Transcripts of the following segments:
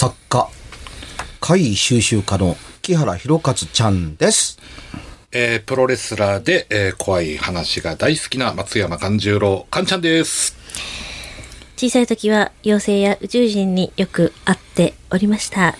作家、怪異収集家の木原博一ちゃんです。えープロレスラーで、えー怖い話が大好きな松山勘十郎、勘ちゃんです。小さい時は妖精や宇宙人によく会っておりました。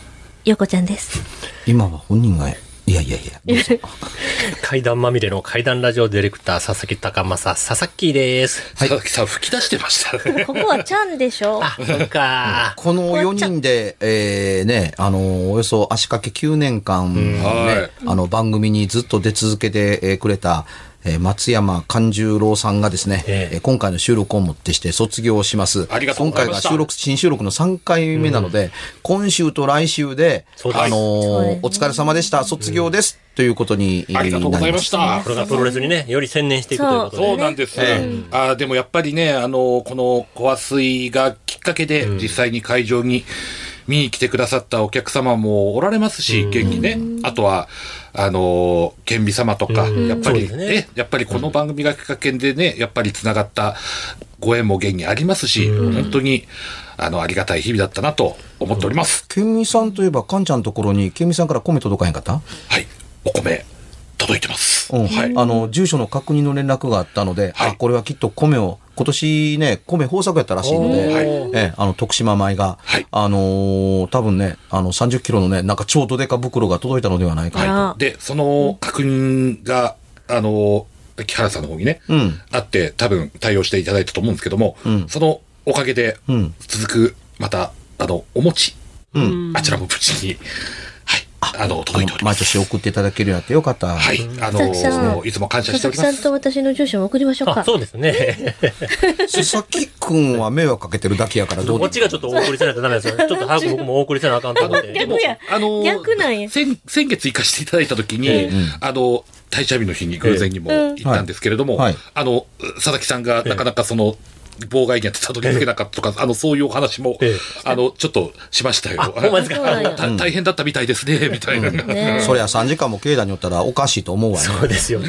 よこちゃんです。今は本人が、いやいやいや、階段まみれの階段ラジオディレクター、佐々木高正、佐々木です。佐々木さん吹き出してましたね。ここはちゃんでしょ あ、そっか。この4人で、えー、ね、あの、およそ足掛け9年間、ねはいあの、番組にずっと出続けてえーくれた、えー松山勘十郎さんがですね、ええ。えー今回の収録をもってして卒業します。ありがとうございました。今回が収録、新収録の3回目なので、今週と来週で、あのーお疲れ様でした、卒業です、ということにありがとうございました。こ。れがプロレスにね、より専念していくということで。そう。なんです。えあーでもやっぱりね、あの、このコア水がきっかけで、実際に会場に見に来てくださったお客様もおられますし、現にね。あとは、あの、県美様とか、うんやっぱりねね、やっぱりこの番組がきっかけでね、やっぱり繋がったご縁も現にありますし、本当に、あの、ありがたい日々だったなと思っております。ケンミさんといえば、カンちゃんのところに、ケンミさんから米届かへんかった？はい。お米、届いてます。うんはい。あの、住所の確認の連絡があったので、はいあ、これはきっと米を、今年ね、米豊作やったらしいので、ええ、あの、徳島米が、はい。あのー多分ね、あの、30キロのね、なんか超どでか袋が届いたのではないか。と。あらで、その確認が、あの、木原さんの方にね、うん。あって、多分対応していただいたと思うんですけども、ん。そのおかげでうん、続く、また、あの、お餅、うん。あちらも無事に、はい、あの、届いております。毎年送っていただけるようになってよかった。はい、あの、んいつも感謝佐しております。々木さんと私の住所も送りましょうあ、か。そうですね。佐々木くんは迷惑かけてるだけやからどうこっちがちょっとお送りせないとダメですよ。ちょっと早く僕もお送りせなあかんと思って。逆や。あの、逆なんや先、先月行かせていただいたときに、ええあの、退社日の日に偶然にも行ったんですけれども、あの、佐々木さんがなかなかその、妨害にあってたどり着けなかったとか、あの、そういうお話も、ええあの、ちょっっとしましたよ。大変だったみたいですね、みたいな。ねそりゃ3時間も境内におったらおかしいと思うわね。そうですよね。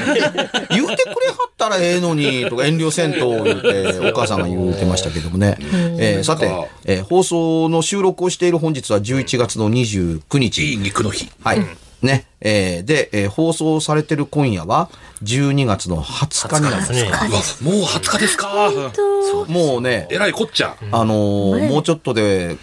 言うてくれはったらええのに、とか遠慮せんと言って、お母さんが言うてましたけどもね。えーさてえー放送の収録をしている本日は11月の29日。いい肉の日。はい。ね。えーで、えー放送されてる今夜は、12月の20日になります。ですね。うわもう20日ですか。もうねえ、らいこっちゃ。あのーねもうちょっとで、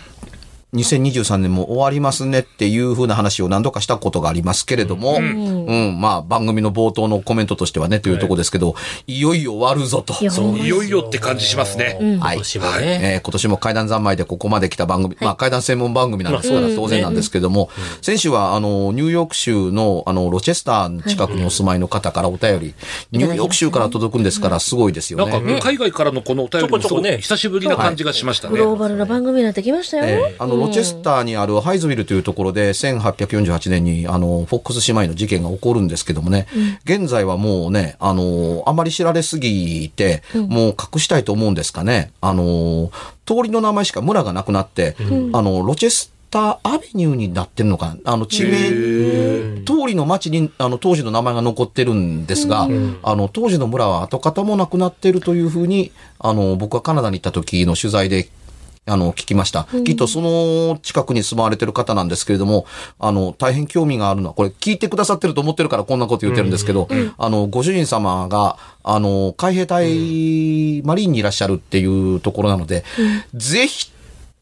2023年も終わりますねっていう風な話を何度かしたことがありますけれども、うん、まあ番組の冒頭のコメントとしてはねというところですけど、い、よいよ終わるぞと。いやそういよいよって感じしますね。うん。はい。今年もね。えー今年も階段三昧でここまで来た番組、まあ階段専門番組なんですから当然なんですけども、先週はあの、ニューヨーク州のあの、ロチェスターの近くにお住まいの方からお便り、ニューヨーク州から届くんですからすごいですよなんか、ね。海外からのこのお便りもすごくちょこちょこね。久しぶりな感じがしましたね。グローバルな番組になってきましたよ。えーあの、ロチェスターにあるハイズビルというところで、1848年に、あの、フォックス姉妹の事件が起こるんですけどもね、現在はもうね、あの、あまり知られすぎて、もう隠したいと思うんですかね。あの、通りの名前しか村がなくなって、あの、ロチェスターアベニューになってるのかな。あの、地名、通りの町に、あの、当時の名前が残ってるんですが、あの、当時の村は跡形もなくなってるというふうに、あの、僕がカナダに行った時の取材であの、聞きました。きっとその近くに住まわれてる方なんですけれども、あの、大変興味があるのは、これ聞いてくださってると思ってるからこんなこと言ってるんですけど、あの、ご主人様が、あの、海兵隊、マリーンにいらっしゃるっていうところなので、ぜひ、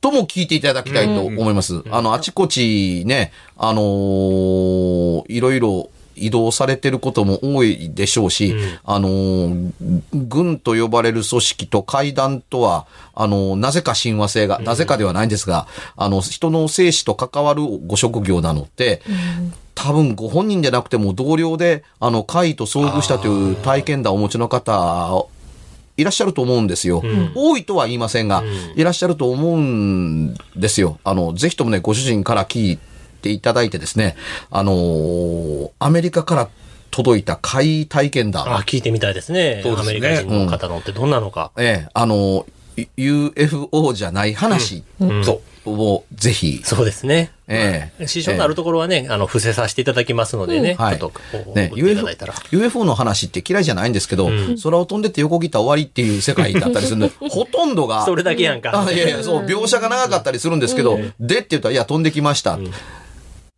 とも聞いていただきたいと思います。あの、あちこちね、あのーいろいろ移動されてることも多いでしょうし、あのー軍と呼ばれる組織と会談とは、あのーなぜか親和性が、なぜかではないんですが、あの、人の生死と関わるご職業なので、多分ご本人でなくても同僚で、あの、会と遭遇したという体験談をお持ちの方、いらっしゃると思うんですよ。多いとは言いませんが、いらっしゃると思うんですよ。あの、ぜひともね、ご主人から聞いていただいてですね、あのーアメリカから届いた会体験談。あ、聞いてみたいですね。すねアメリカ人の方のってどんなのか。ええ、あの、い UFO じゃない話。そう。をぜひ、そうですね。ええ支障のあるところはね、あの、伏せさせていただきますのでね、はいちょっとね、UFO ら。UFO の話って嫌いじゃないんですけど、空を飛んでって横切ったら終わりっていう世界だったりするんで、ほとんどが、それだけやんか。あいやいや、そう、描写が長かったりするんですけど、でって言ったら、いや、飛んできました。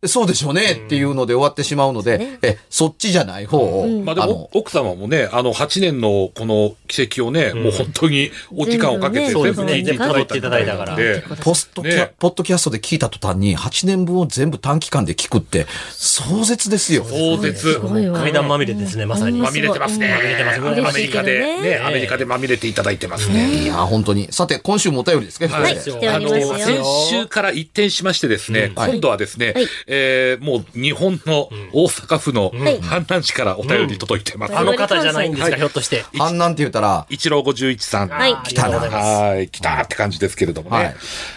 そうでしょうねっていうので終わってしまうので、え、そっちじゃない方を、まあでも、奥様もね、あの、8年のこの奇跡をね、もう本当にお時間をかけて全部ね全部聞いていただいたみたいなのそうでですポストキャ、ね。ポッドキャストで聞いた途端に8年分を全部短期間で聞くって壮絶ですよ。壮絶。階段まみれですね、まさに。まみれてますね。まみれてますアメリカで。ね、ねアメリカでまみれていただいてますね。いや、本当に。さて、今週もお便りですけど、はい。あの、先週から一転しましてですね、はい。今度はですね、はいえーもう日本の大阪府のはい阪南市からお便り届いてます。あの方じゃないんですか、はいひょっとして。阪南って言ったら、一郎51さん。はいありがとうございます。はい、来たって感じですけれどもね。はい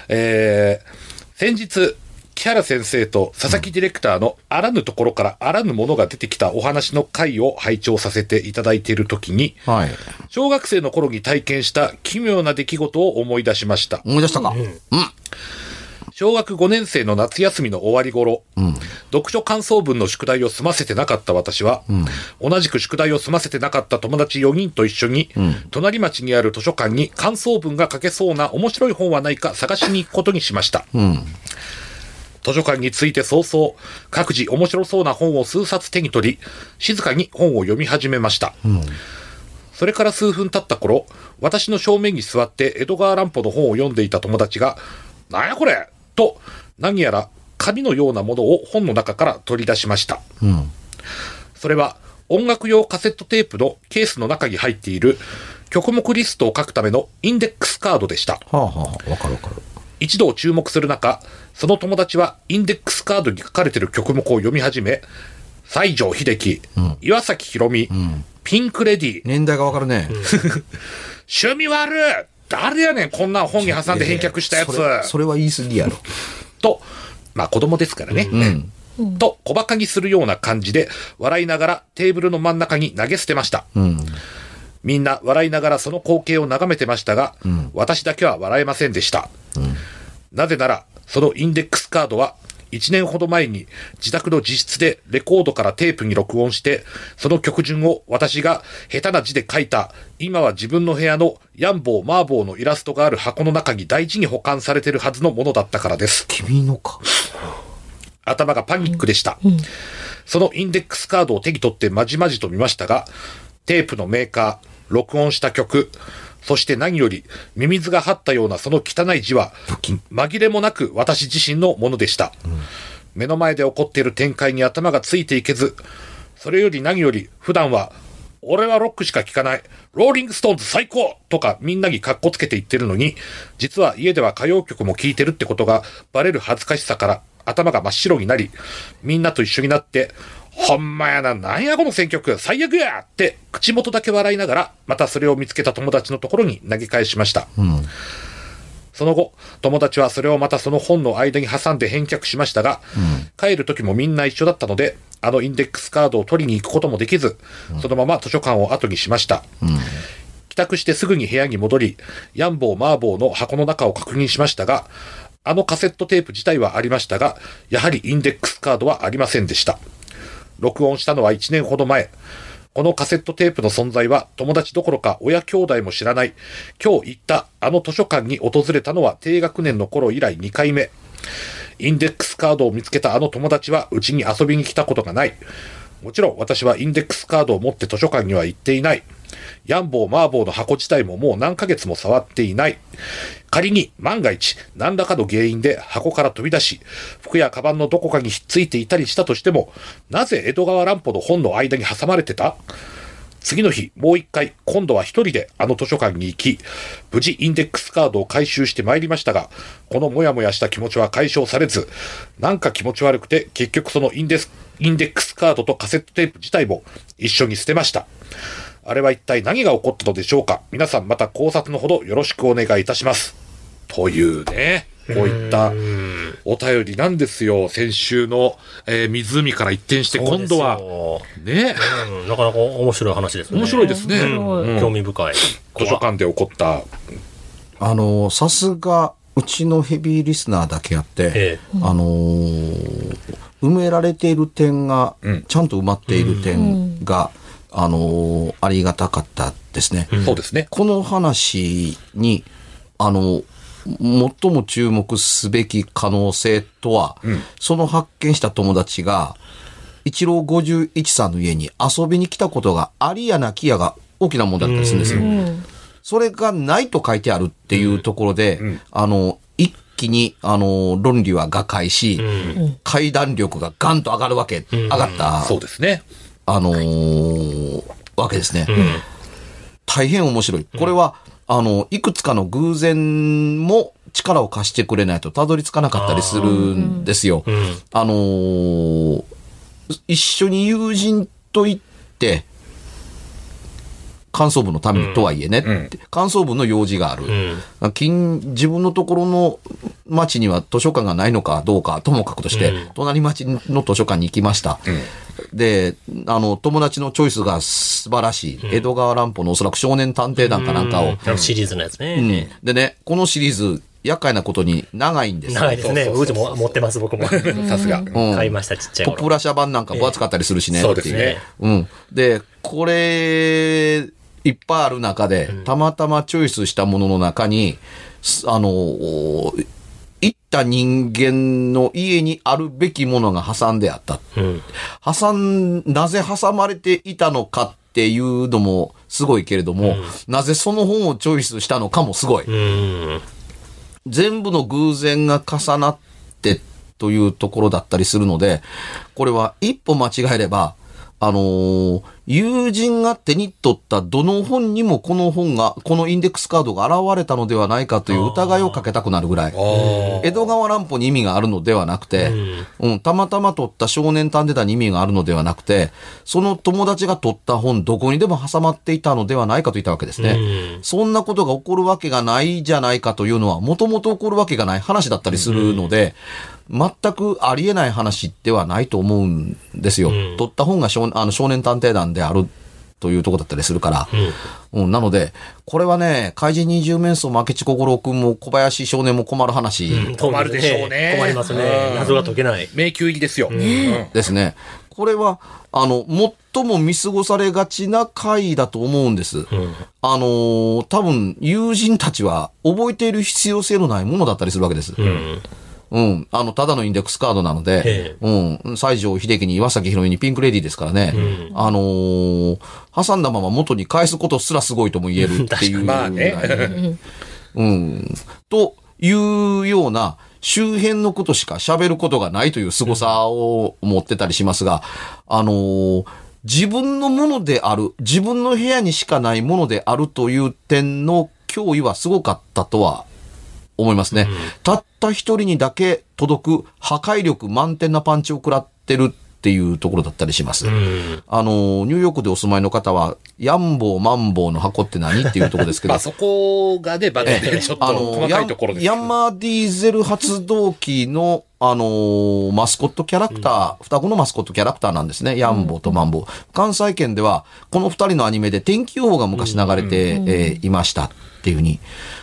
えー先日、木原先生と佐々木ディレクターのあらぬところからあらぬものが出てきたお話の回を拝聴させていただいているときに、はい。小学生の頃に体験した奇妙な出来事を思い出しました。思い出したか、小学5年生の夏休みの終わり頃、読書感想文の宿題を済ませてなかった私は、同じく宿題を済ませてなかった友達4人と一緒に、隣町にある図書館に感想文が書けそうな面白い本はないか探しに行くことにしました。図書館に着いて早々、各自面白そうな本を数冊手に取り、静かに本を読み始めました。それから数分経った頃、私の正面に座って江戸川乱歩の本を読んでいた友達が、なんやこれと、何やら紙のようなものを本の中から取り出しました。それは、音楽用カセットテープのケースの中に入っている曲目リストを書くためのインデックスカードでした。はあはあ、わかるわかる。一度注目する中、その友達はインデックスカードに書かれている曲目を読み始め、西城秀樹、岩崎宏美、ピンクレディ、年代がわかるね。趣味悪い誰やねん、こんな本に挟んで返却したやつ。それそれは言い過ぎやろ。と、まあ子供ですからね。と、小馬鹿にするような感じで、笑いながらテーブルの真ん中に投げ捨てました。みんな笑いながらその光景を眺めてましたが、私だけは笑えませんでした。なぜなら、そのインデックスカードは、1年ほど前に自宅の自室でレコードからテープに録音して、その曲順を私が下手な字で書いた、今は自分の部屋のヤンボー、マーボーのイラストがある箱の中に大事に保管されているはずのものだったからです。君のか。頭がパニックでした。そのインデックスカードを手に取ってまじまじと見ましたが、テープのメーカー、録音した曲、そして何より、ミミズが張ったようなその汚い字は、紛れもなく私自身のものでした。目の前で起こっている展開に頭がついていけず、それより何より、普段は、俺はロックしか聴かない、ローリングストーンズ最高とかみんなにカッコつけて言ってるのに、実は家では歌謡曲も聴いてるってことがバレる恥ずかしさから頭が真っ白になり、みんなと一緒になって、ほんまやな、なんやこの選曲、最悪や。って、口元だけ笑いながら、またそれを見つけた友達のところに投げ返しました。その後、友達はそれをまたその本の間に挟んで返却しましたが、帰る時もみんな一緒だったので、あのインデックスカードを取りに行くこともできず、そのまま図書館を後にしました。帰宅してすぐに部屋に戻り、ヤンボー、マーボーの箱の中を確認しましたが、あのカセットテープ自体はありましたが、やはりインデックスカードはありませんでした。録音したのは1年ほど前。このカセットテープの存在は友達どころか親兄弟も知らない。今日行ったあの図書館に訪れたのは低学年の頃以来2回目。インデックスカードを見つけたあの友達はうちに遊びに来たことがない。もちろん私はインデックスカードを持って図書館には行っていない。ヤンボー、マーボーの箱自体ももう何ヶ月も触っていない。仮に万が一何らかの原因で箱から飛び出し、服やカバンのどこかにひっついていたりしたとしても、なぜ江戸川乱歩の本の間に挟まれてた？次の日、もう一回、今度は一人であの図書館に行き、無事インデックスカードを回収してまいりましたが、このモヤモヤした気持ちは解消されず、なんか気持ち悪くて、結局そのインデスインデックスカードとカセットテープ自体も一緒に捨てました。あれは一体何が起こったのでしょうか？皆さんまた考察のほどよろしくお願いいたします。というね、こういったお便りなんですよ。先週の、えー湖から一転して今度は、ね、うん、なかなか面白い話ですね。面白いですね。うん興味深い。図書館で起こった。あの、さすが、うちのヘビーリスナーだけあって、えあのー埋められている点が、うんちゃんと埋まっている点が、あのーありがたかったですね。そうですね。この話に、あの、最も注目すべき可能性とは、その発見した友達が、一郎51さんの家に遊びに来たことがありやなきやが大きな問題だったりするんですよ。うん。それがないと書いてあるっていうところで、あの、一気に、あの、論理は瓦解し、階段力がガンと上がるわけ、上がった、そうですね。あのーわけですね。大変面白い。これは、あの、いくつかの偶然も力を貸してくれないとたどり着かなかったりするんですよ。うん。あのー一緒に友人と行って、感想部のためにとはいえね、感想部の用事がある。うん。近自分のところの町には図書館がないのかどうかともかくとして、うん隣町の図書館に行きました。で、あの、友達のチョイスが素晴らしい。江戸川乱歩のおそらく少年探偵団かなんかを。シリーズのやつうんね。でね、このシリーズ、厄介なことに長いんですよ。長いですね。そうちも持ってます、僕も。さすが。うん買いました、ちっちゃい頃。ポップラ社版なんか分厚かったりするしね。そうですね。うん。で、これ、いっぱいある中で、たまたまチョイスしたものの中に、すあの、お行った人間の家にあるべきものが挟んであった。うん。挟ん、なぜ挟まれていたのかっていうのもすごいけれども、なぜその本をチョイスしたのかもすごい。うん。全部の偶然が重なってというところだったりするので、これは一歩間違えれば、あのー友人が手に取ったどの本にもこの本が、このインデックスカードが現れたのではないかという疑いをかけたくなるぐらい。あ江戸川乱歩に意味があるのではなくて、うん、たまたま取った少年探偵団に意味があるのではなくて、その友達が取った本どこにでも挟まっていたのではないかと言ったわけですね。そんなことが起こるわけがないじゃないかというのは、もともと起こるわけがない話だったりするので、全くありえない話ではないと思うんですよ。取った本が少あの少年探偵団であるというところだったりするから。うん、なので、これはね、怪人二十面相明智小五郎君も小林少年も困る話。困るでしょうね困りますねう。ん謎が解けない。迷宮入りですよ。うんですね。これは、あの、最も見過ごされがちな回だと思うんです。あのー多分、友人たちは覚えている必要性のないものだったりするわけです。うん。うん。あの、ただのインデックスカードなのでえ、うん。西城秀樹に岩崎宏美にピンクレディーですからね。あのー挟んだまま元に返すことすらすごいとも言えるっていう。まあね。うん。というような周辺のことしか喋ることがないという凄さを持ってたりしますが、あのー自分のものである、自分の部屋にしかないものであるという点の脅威はすごかったとは思いますね。たった一人にだけ届く破壊力満点なパンチを食らってるっていうところだったりします。うん。あのーニューヨークでお住まいの方は、ヤンボーマンボウの箱って何？っていうところですけど まあ、そこがね、バッでちょっとあ細かいところですヤンマーディーゼル発動機の、あのーマスコットキャラクター、双子のマスコットキャラクターなんですね。ヤンボーとマンボウ。関西圏では、この二人のアニメで天気予報が昔流れて、えーいましたっていうふうに、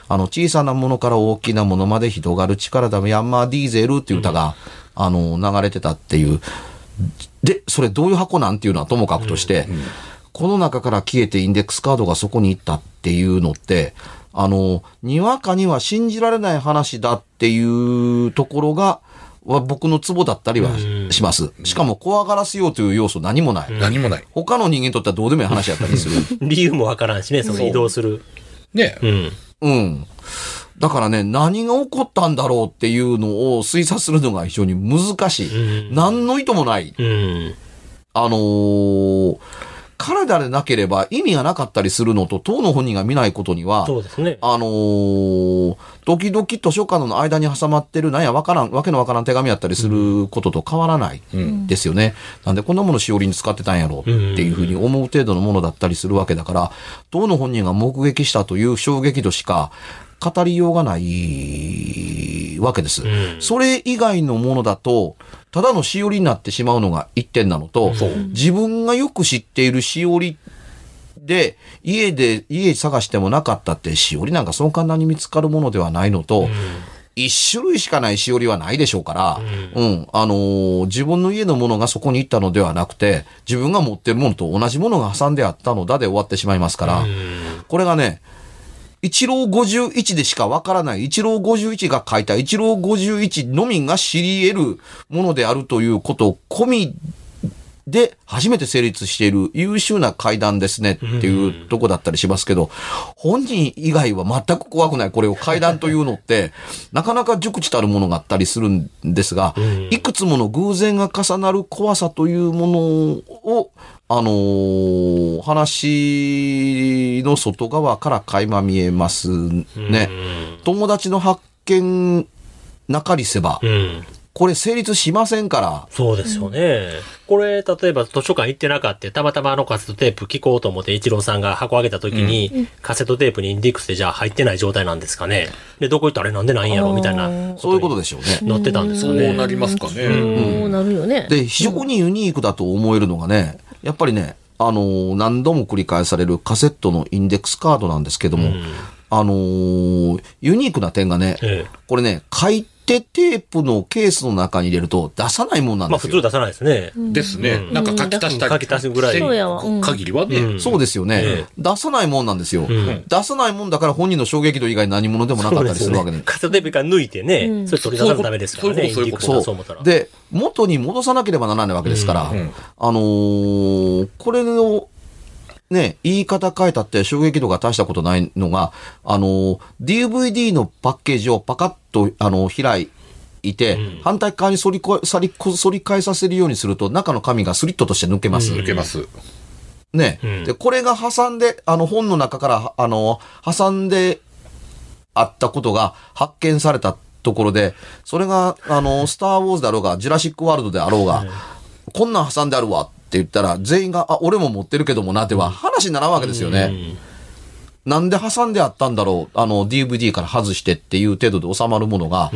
あの、小さなものから大きなものまで広がる力だ、ヤンマーディーゼルっていう歌が、あの、流れてたっていう。で、それどういう箱なん？ていうのはともかくとして、この中から消えてインデックスカードがそこに行ったっていうのって、あの、にわかには信じられない話だっていうところが、は僕のツボだったりはします。しかも怖がらせようという要素何もない。何もない。他の人間にとってはどうでもいい話やったりする。理由もわからんしね、その移動する。ね。うん。うん。だからね、何が起こったんだろうっていうのを推察するのが非常に難しい。何の意図もない。うん。あのー体でなければ意味がなかったりするのと、当の本人が見ないことには、そうですね。あのー時々図書館の間に挟まってる、なんやわからん、わけのわからん手紙やったりすることと変わらないですよね。なんでこんなものしおりに使ってたんやろっていうふうに思う程度のものだったりするわけだから、当の本人が目撃したという衝撃度しか語りようがないわけです。それ以外のものだと、ただのしおりになってしまうのが一点なのと、自分がよく知っているしおりで、家で、家探してもなかったって、しおりなんかそう簡単に見つかるものではないのと、一種類しかないしおりはないでしょうから、うん、あのー自分の家のものがそこに行ったのではなくて、自分が持ってるものと同じものが挟んであったのだで終わってしまいますから、これがね、一郎51でしかわからない、一郎51が書いた一郎51のみが知り得るものであるということ込みで初めて成立している優秀な階段ですね。っていうとこだったりしますけど、本人以外は全く怖くない。これを階段というのって、なかなか熟知たるものがあったりするんですが、いくつもの偶然が重なる怖さというものを、あのー話の外側から垣間見えますね。友達の発見なかりせば、うん。これ成立しませんから、そうですよね。これ、例えば図書館行ってなかったたまたまあのカセットテープ聞こうと思って、一郎さんが箱開けた時に、カセットテープにインデックスでじゃあ入ってない状態なんですかね。で、どこ行ったらあれなんでないんやろみたいな。そういうことでしょうね。乗ってたんですそうかね。なりますかね。そうなるよね。で、非常にユニークだと思えるのがね、やっぱりね、あのー何度も繰り返されるカセットのインデックスカードなんですけども、あのーユニークな点がね、ええ。これね、買い手テープのケースの中に入れると出さないもんなんですよ。まあ普通出さないですね。ですね。なんか書き足したり。書き足すぐらいそうやわうん限りはね。うんそうですよね、え出さないもんなんですよ、ん出さないもんだから本人の衝撃度以外何者でもなかったりするわけで。カセットテープから抜いてね、うんそれ取り出さないとダメですからね。そういうことそうそう思ったら。で、元に戻さなければならないわけですから、んあのーこれの、ね、言い方変えたって衝撃度が大したことないのが、あのー DVD のパッケージをパカッと、あのー開いて、反対側に反りこ反りこ反り返させるようにすると、中の紙がスリットとして抜けます。抜けます。ね、うん。で、これが挟んで、あの、本の中から、あの、挟んであったことが発見されたところで、それが、あの、スター・ウォーズであろうが、ジュラシック・ワールドであろうが、こんなん挟んであるわって言ったら、全員が、あ、俺も持ってるけどもなっては、話にならんわけですよね。なんで挟んであったんだろうあの、DVD から外してっていう程度で収まるものが、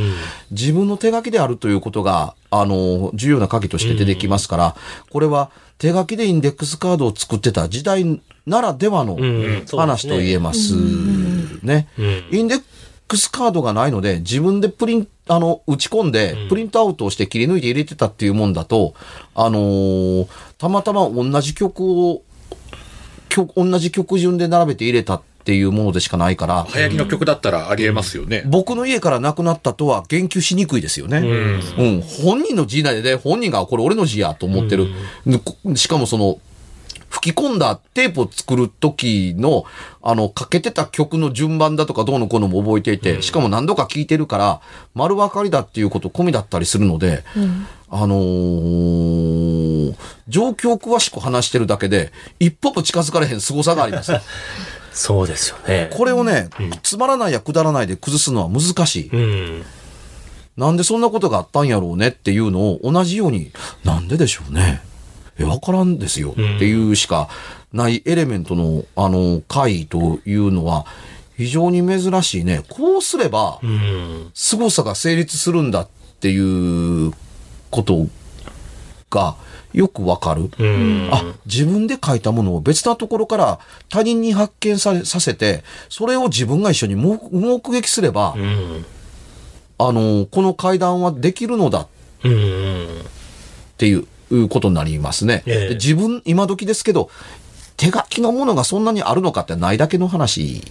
自分の手書きであるということが、あの、重要な鍵として出てきますから、これは手書きでインデックスカードを作ってた時代ならではのん。話と言えますね。インデックスカードがないので、自分でプリン、あの、打ち込んで、プリントアウトをして切り抜いて入れてたっていうもんだと、あのーたまたま同じ曲を、曲、同じ曲順で並べて入れたっていうものでしかないから、流行りの曲だったらありえますよね。僕の家からなくなったとは言及しにくいですよね。うん。本人の字内で、本人がこれ俺の字やと思ってる。しかもその、吹き込んだテープを作る時の、あの、かけてた曲の順番だとかどうのこうのも覚えていて、しかも何度か聞いてるから、丸分かりだっていうこと込みだったりするので、あのー状況を詳しく話してるだけで、一歩も近づかれへん凄さがあります。そうですよね。これをね、つまらないやくだらないで崩すのは難しい。うん。なんでそんなことがあったんやろうねっていうのを同じように、なんででしょうね。え、わからんですよっていうしかないエレメントの、あの、回というのは、非常に珍しいね。こうすれば、うん。凄さが成立するんだっていうことがよくわかる。うん。あ、自分で書いたものを別なところから他人に発見されさせて、それを自分が一緒に目目撃すれば、うん。あの、この会談はできるのだうん。っていうことになりますね。ええで自分、今時ですけど、手書きのものがそんなにあるのかってないだけの話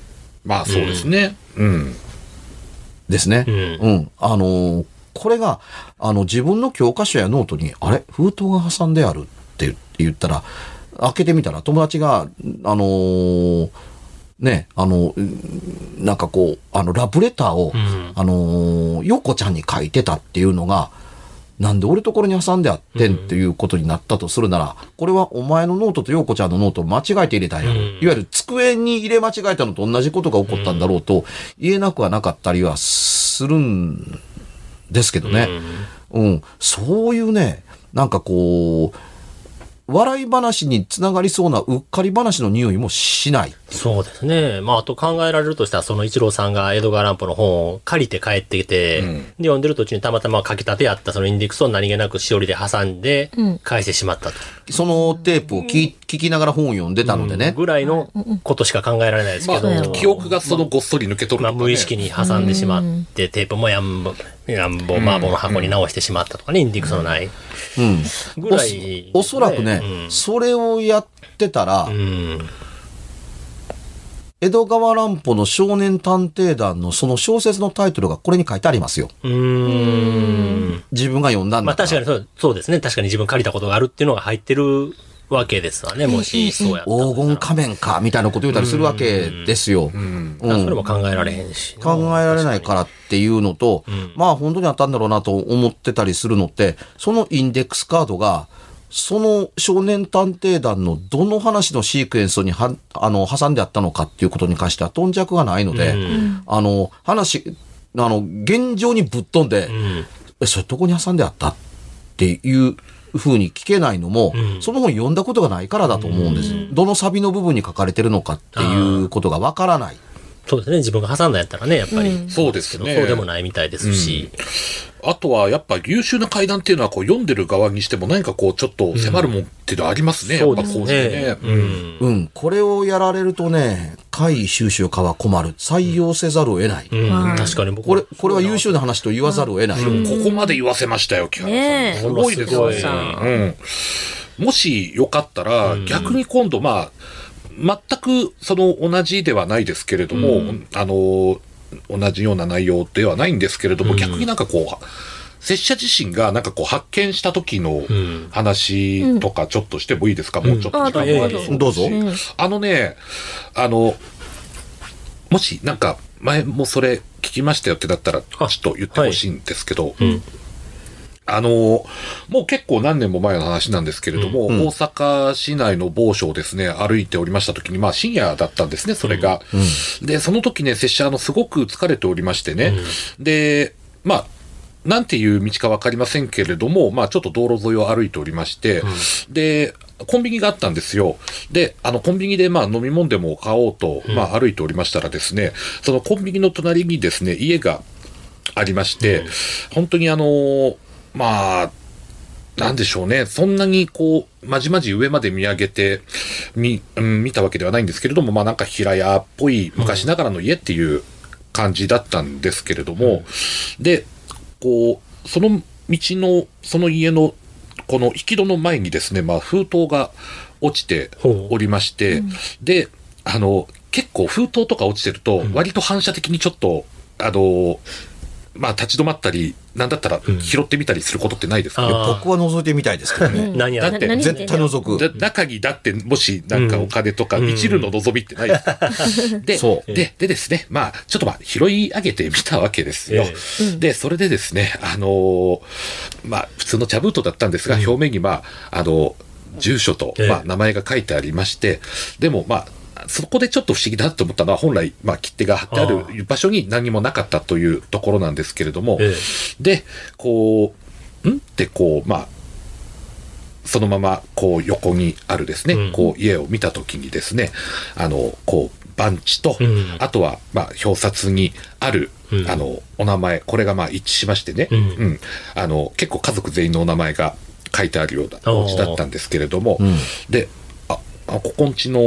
まあそうですね。うん。ですね。うんうん。あの、これが、あの、自分の教科書やノートに、あれ？封筒が挟んであるって言ったら、開けてみたら友達が、あのーね、あの、うんなんかこう、あの、ラブレターを、んあのー、ヨコちゃんに書いてたっていうのが、なんで俺ところに挟んであってんっていうことになったとするなら、これはお前のノートとヨコちゃんのノートを間違えて入れたんやろ。うんいわゆる机に入れ間違えたのと同じことが起こったんだろうと言えなくはなかったりはするんですけどね。うん。そういうね、なんかこう、笑い話につながりそうなうっかり話の匂いもしない。そうですね。まあ、あと考えられるとしたら、その一郎さんが江戸川乱歩の本を借りて帰ってきて、うんで、読んでる途中にたまたま書き立てあったそのインデックスを何気なくしおりで挟んでうん、返してしまったと。そのテープを聞聞きながら本を読んでたのでね。ぐらいのことしか考えられないですまけど、あ、記憶がそのごっそり抜け取るまあ、無意識に挟んでしまって、テープもやんぼ、やんぼ、麻婆の箱に直してしまったとかね、インディックスのない。うん。ぐらい、おそおそらくね、うんそれをやってたら、うん。江戸川乱歩の少年探偵団のその小説のタイトルがこれに書いてありますよ。うーん。自分が読んだんまあだから。確かにそうそうですね。確かに自分借りたことがあるっていうのが入ってるわけですわね。もしそうや黄金仮面か、みたいなこと言ったりするわけですよ。うんあそれも考えられへんし。考えられないからっていうのと、まあ本当にあったんだろうなと思ってたりするのって、そのインデックスカードが、その少年探偵団のどの話のシークエンスにはあの挟んであったのかっていうことに関しては頓着がないので、あの話、あの、現状にぶっ飛んで、うん。え、それどこに挟んであったっていう風に聞けないのも、その本読んだことがないからだと思うんです。どのサビの部分に書かれてるのかっていうことがわからない。そうですね。自分が挟んだやったらね、やっぱり。そうですねけどそうでもないみたいですし。あとはやっぱ優秀な階段っていうのはこう読んでる側にしても何かこうちょっと迫るもんっていうのはありますね、やっぱこうしてね。うんうん、これをやられるとね、会収集家は困る。採用せざるを得ない。うん。確かに僕これ、これは優秀な話と言わざるを得ない。ここまで言わせましたよ、木原さん。すごいですよね。うん。もしよかったら、逆に今度、まあ、全くその同じではないですけれども、あの、同じような内容ではないんですけれども、逆になんかこう、拙者自身がなんかこう発見した時のん。話とかちょっとしてもいいですか、もうちょっと時間もありそうだしどうぞ。あのね、あの、もしなんか前もそれ聞きましたよってだったら、ちょっと言ってほしいんですけど、んあの、もう結構何年も前の話なんですけれども、大阪市内の某所をですね、歩いておりました時に、まあ深夜だったんですね、それが。で、その時ね、拙者、あの、すごく疲れておりましてね、で、まあ、なんていう道かわかりませんけれども、まあちょっと道路沿いを歩いておりまして、で、コンビニがあったんですよ。で、あの、コンビニでまあ飲み物でも買おうと、まあ歩いておりましたらですね、そのコンビニの隣にですね、家がありまして、本当にあの、まあ、なんでしょうね。そんなにこう、まじまじ上まで見上げて、み、うん、見たわけではないんですけれども、まあなんか平屋っぽい昔ながらの家っていう感じだったんですけれども、で、こう、その道の、その家の、この引き戸の前にですね、まあ封筒が落ちておりまして、で、あの、結構封筒とか落ちてると、割と反射的にちょっと、あの、まあ立ち止まったり、なんだったら拾ってみたりすることってないですか、あー。僕は覗いてみたいですけどね。何やだって絶対覗く。だ中にだってもしなんかお金とか一縷の望みってないですか、でそう。で、でですね、まあちょっとまあ拾い上げてみたわけですよ。えで、それでですね、あのーまあ普通の茶封筒だったんですが、表面にまあ、あの住所と、ええ。まあ名前が書いてありまして、でもまあ、そこでちょっと不思議だなと思ったのは、本来、まあ、切手が貼ってある場所に何もなかったというところなんですけれども、えで、こう、ん？ってこう、まあ、そのまま、こう、横にあるですね、うん。こう、家を見たときにですね、あの、こう、番地と、うん。あとは、まあ、表札にある、うん。あの、お名前、これがまあ一致しましてね、うん。あの、結構家族全員のお名前が書いてあるようなお家だったんですけれども、うんで、あ、あここんちの、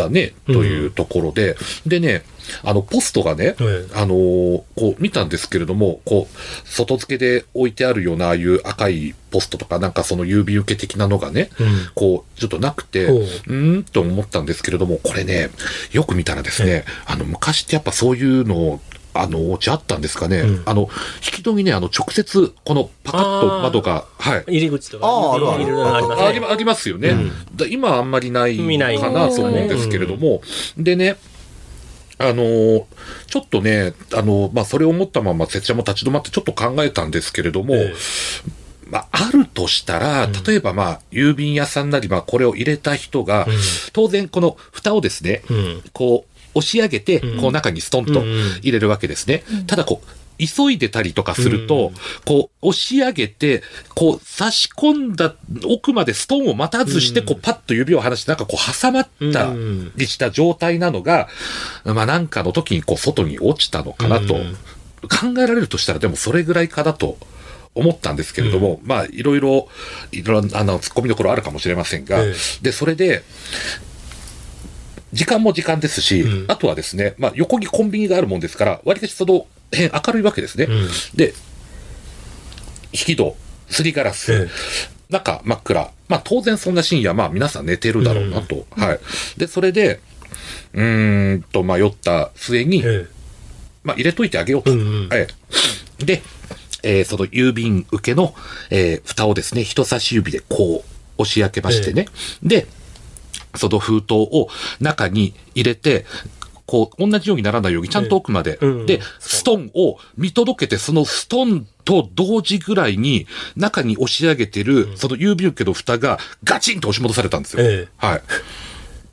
だね、というところで、でね、あの、ポストがね、えあのーこう見たんですけれども、こう、外付けで置いてあるような、ああいう赤いポストとか、なんかその郵便受け的なのがね、うん。こう、ちょっとなくて、ほう。んと思ったんですけれども、これね、よく見たらですね、あの、昔ってやっぱそういうの、あの、お家あったんですかね。うんあの、引き戸にね、あの、直接、このパカッと窓が、はい。入り口とか。あーあるあるありますね。ありありますよね。だ今あんまりない見ないかなと思うんですけれども、でね、あのーちょっとね、あのーまあ、それを思ったまま、拙者も立ち止まってちょっと考えたんですけれども、えまあ、あるとしたら、例えばまあ、郵便屋さんなり、まあ、これを入れた人が、当然この蓋をですね、うんこう、押し上げて、こう中にストンと入れるわけですね。ただこう、急いでたりとかすると、こう、押し上げて、こう、差し込んだ奥までストーンを待たずして、こう、パッと指を離して、なんかこう、挟まったうん。りした状態なのが、まあ、なんかの時にこう、外に落ちたのかなと、うん。考えられるとしたら、でもそれぐらいかなと思ったんですけれども、まあ、いろいろ、いろいろ、あの、突っ込みどころあるかもしれませんが、え。で、それで、時間も時間ですし、うんあとはですね、まあ、横にコンビニがあるもんですから、割かしその辺明るいわけですね。うんで、引き戸、すりガラス、ええ中真っ暗。まあ当然そんな深夜、まあ皆さん寝てるだろうなと。はい。で、それで、うーんと迷った末に、えまあ入れといてあげようと。うんうんええで、えーその郵便受けの、えー蓋をですね、人差し指でこう押し開けましてね。で、その封筒を中に入れて、こう、同じようにならないように、ちゃんと奥まで。うんうん。で、ストンを見届けて、そのストンと同時ぐらいに、中に押し上げてる、その郵便受けの蓋がガチンと押し戻されたんですよ。ええ。はい。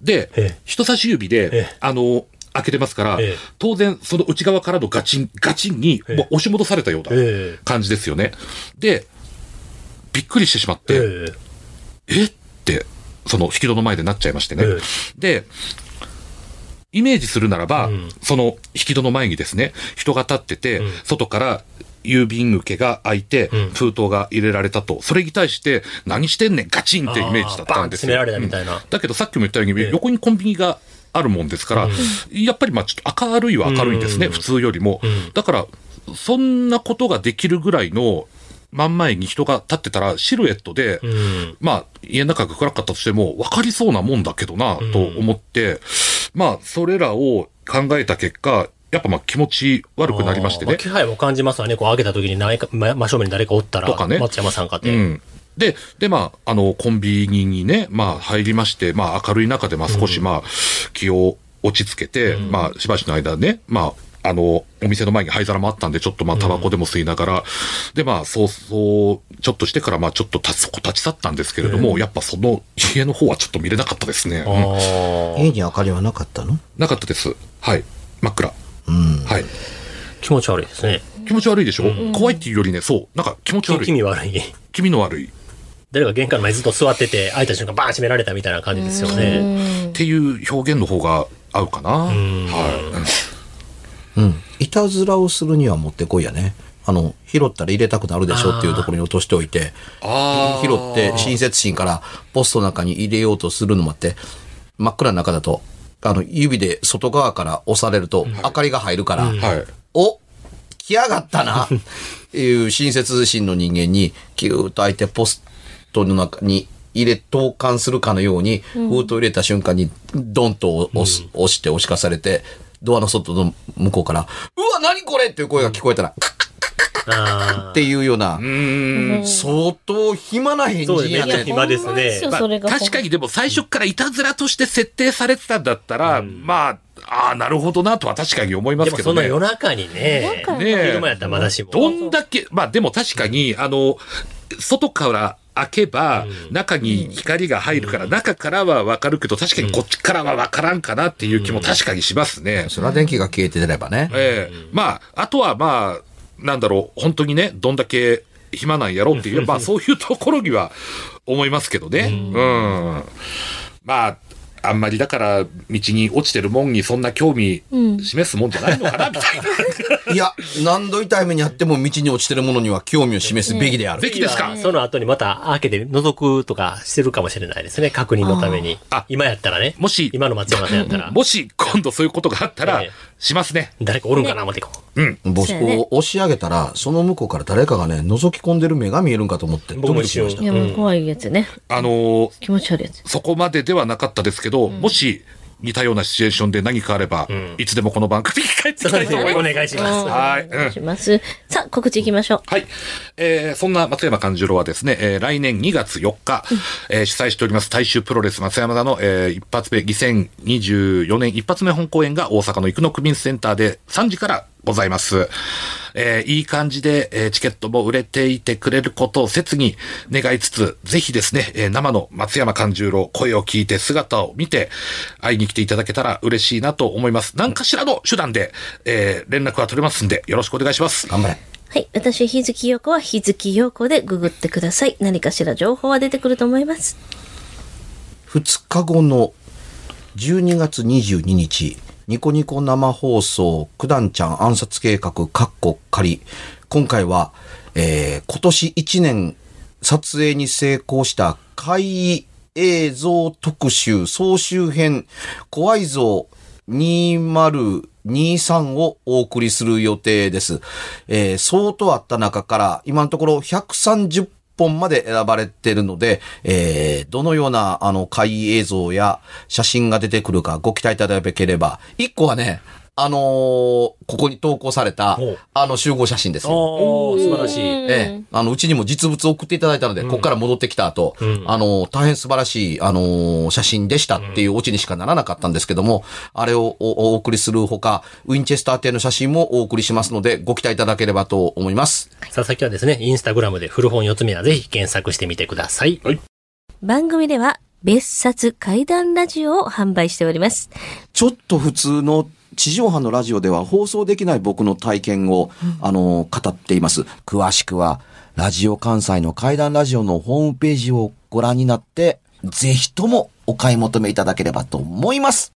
で、ええ。人差し指で、ええ。あの、開けてますから、ええ。当然、その内側からのガチン、ガチンに、ええ。もう押し戻されたようなええ。感じですよね。で、びっくりしてしまって、ええ。って、その引き戸の前でなっちゃいましてね。えで、イメージするならば、うん。その引き戸の前にですね、人が立ってて、うん。外から郵便受けが開いて、うん。封筒が入れられたと。それに対して、何してんねん、ガチンってイメージだったんですよ。あーバンって詰められたみたいな。うん。だけどさっきも言ったように、ええ。横にコンビニがあるもんですから、やっぱりまあちょっと明るいは明るいんですね、うん。普通よりも。うん。だから、そんなことができるぐらいの、真ん前に人が立ってたら、シルエットで、うん。まあ、家の中が暗かったとしても、分かりそうなもんだけどな、と思って、まあ、それらを考えた結果、やっぱまあ気持ち悪くなりましてね。あー気配も感じますわね。こう開けた時に何か、ま真正面に誰かおったら、とかね松山さんかって。うん。で、で、まあ、あの、コンビニにね、まあ、入りまして、まあ、明るい中で、まあ、少し、まあ、気を落ち着けて、まあ、しばしの間ね、まあ、あの、お店の前に灰皿もあったんで、ちょっとまあ、タバコでも吸いながら、で、まあ、そうそう、ちょっとしてから、まあ、ちょっと立つ、そこ立ち去ったんですけれども、やっぱその家の方はちょっと見れなかったですね。うんあ家に明かりはなかったの？なかったです。はい。真っ暗。うん。はい。ー気持ち悪いですね。気持ち悪いでしょ、怖いっていうよりね、そう、なんか気持ち悪気い。味悪い。気味の悪い。誰か玄関の前にずっと座ってて、開いた瞬間バーン閉められたみたいな感じですよね。っていう表現の方が合うかな。はい。うん。いたずらをするにはもってこいやね。あの、拾ったら入れたくなるでしょっていうところに落としておいて、あ拾って親切心からポストの中に入れようとするのもあって、真っ暗な中だと、あの、指で外側から押されると明かりが入るから、はい。お来やがったなっていう親切心の人間に、キューッと開いてポストの中に入れ、投函するかのように、封筒入れた瞬間に、ドンと押す、押して押しかされて、ドアの外の向こうから、うわ、何これっていう声が聞こえたら、カッっていうようなう、ーん。相当暇な返そうですね事やね。暇ですね確かにでも最初からいたずらとして設定されてたんだったら、まあ、ああ、なるほどなとは確かに思いますもけどね。そんな夜中にね、ねえ昼間やったらまだしも。どんだけ、まあでも確かに、あの、外から開けば、中に光が入るから、中からはわかるけど、確かにこっちからはわからんかなっていう気も確かにしますね。それは電気が消えてればね。ええまあ、あとはまあ、なんだろう、本当にね、どんだけ暇なんやろうっていう、まあそういうところには思いますけどね。うん。まあ、あんまりだから、道に落ちてるもんにそんな興味示すもんじゃないのかな、みたいな。いや、何度痛い目にあっても道に落ちてるものには興味を示すべきである。べきですか？その後にまた開けて覗くとかしてるかもしれないですね。確認のためにあ。今やったらね。もし今の松山さんやったら。もし今度そういうことがあったらええ、しますね。誰かおるんかな思ってこう。うん。ボスそうやねを押し上げたら、その向こうから誰かがね、覗き込んでる目が見えるんかと思って、僕もドキドキしましたいや、もう怖いやつね。あのー気持ち悪いやつ。そこまでではなかったですけど、もし似たようなシチュエーションで何かあれば、いつでもこの番組に帰ってきたいと思いおます。願いします。はい。お願うんいします。さあ、告知行きましょう。はい。えーそんな松山勘十郎はですね、えー来年2月4日、えー主催しております大衆プロレス松山田の、えー一発目、2024年一発目本公演が大阪の生野区民センターで3時からございます。えーいい感じで、えーチケットも売れていてくれることを切に願いつつ、ぜひですね、えー生の松山勘十郎、声を聞いて姿を見て、会いに来ていただけたら嬉しいなと思います。何かしらの手段で、えー連絡は取れますんで、よろしくお願いします。頑張れ。はい。私、日月陽子は日月陽子でググってください。何かしら情報は出てくると思います。2日後の12月22日、ニコニコ生放送、九段ちゃん暗殺計画、カッコ仮。今回は、えー今年1年撮影に成功した怪異映像特集総集編怖いぞ2023をお送りする予定です。えー、相当あった中から今のところ130本まで選ばれているので、えー、どのようなあの怪異映像や写真が出てくるかご期待いただければ、一個はね、あのーここに投稿されたあの集合写真ですよ。おー、素晴らしい。うんええ、あの、うちにも実物を送っていただいたので、ここから戻ってきた後、うんあの、大変素晴らしい、あの、写真でしたっていうオチにしかならなかったんですけども、あれをおお送りするほか、ウィンチェスター邸の写真もお送りしますので、ご期待いただければと思います。佐々木はですね、インスタグラムで古本四つ目はぜひ検索してみてください。番組では別冊怪談ラジオを販売しております。ちょっと普通の地上波のラジオでは放送できない僕の体験を、あの、語っています。詳しくは、ラジオ関西の怪談ラジオのホームページをご覧になって、ぜひともお買い求めいただければと思います。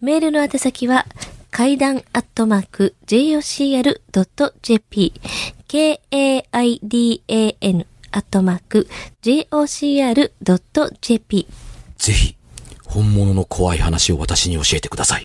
メールの宛先は、階段アットマーク jocr.jp k-a-i-d-a-n アットマーク jocr.jp ぜひ、本物の怖い話を私に教えてください。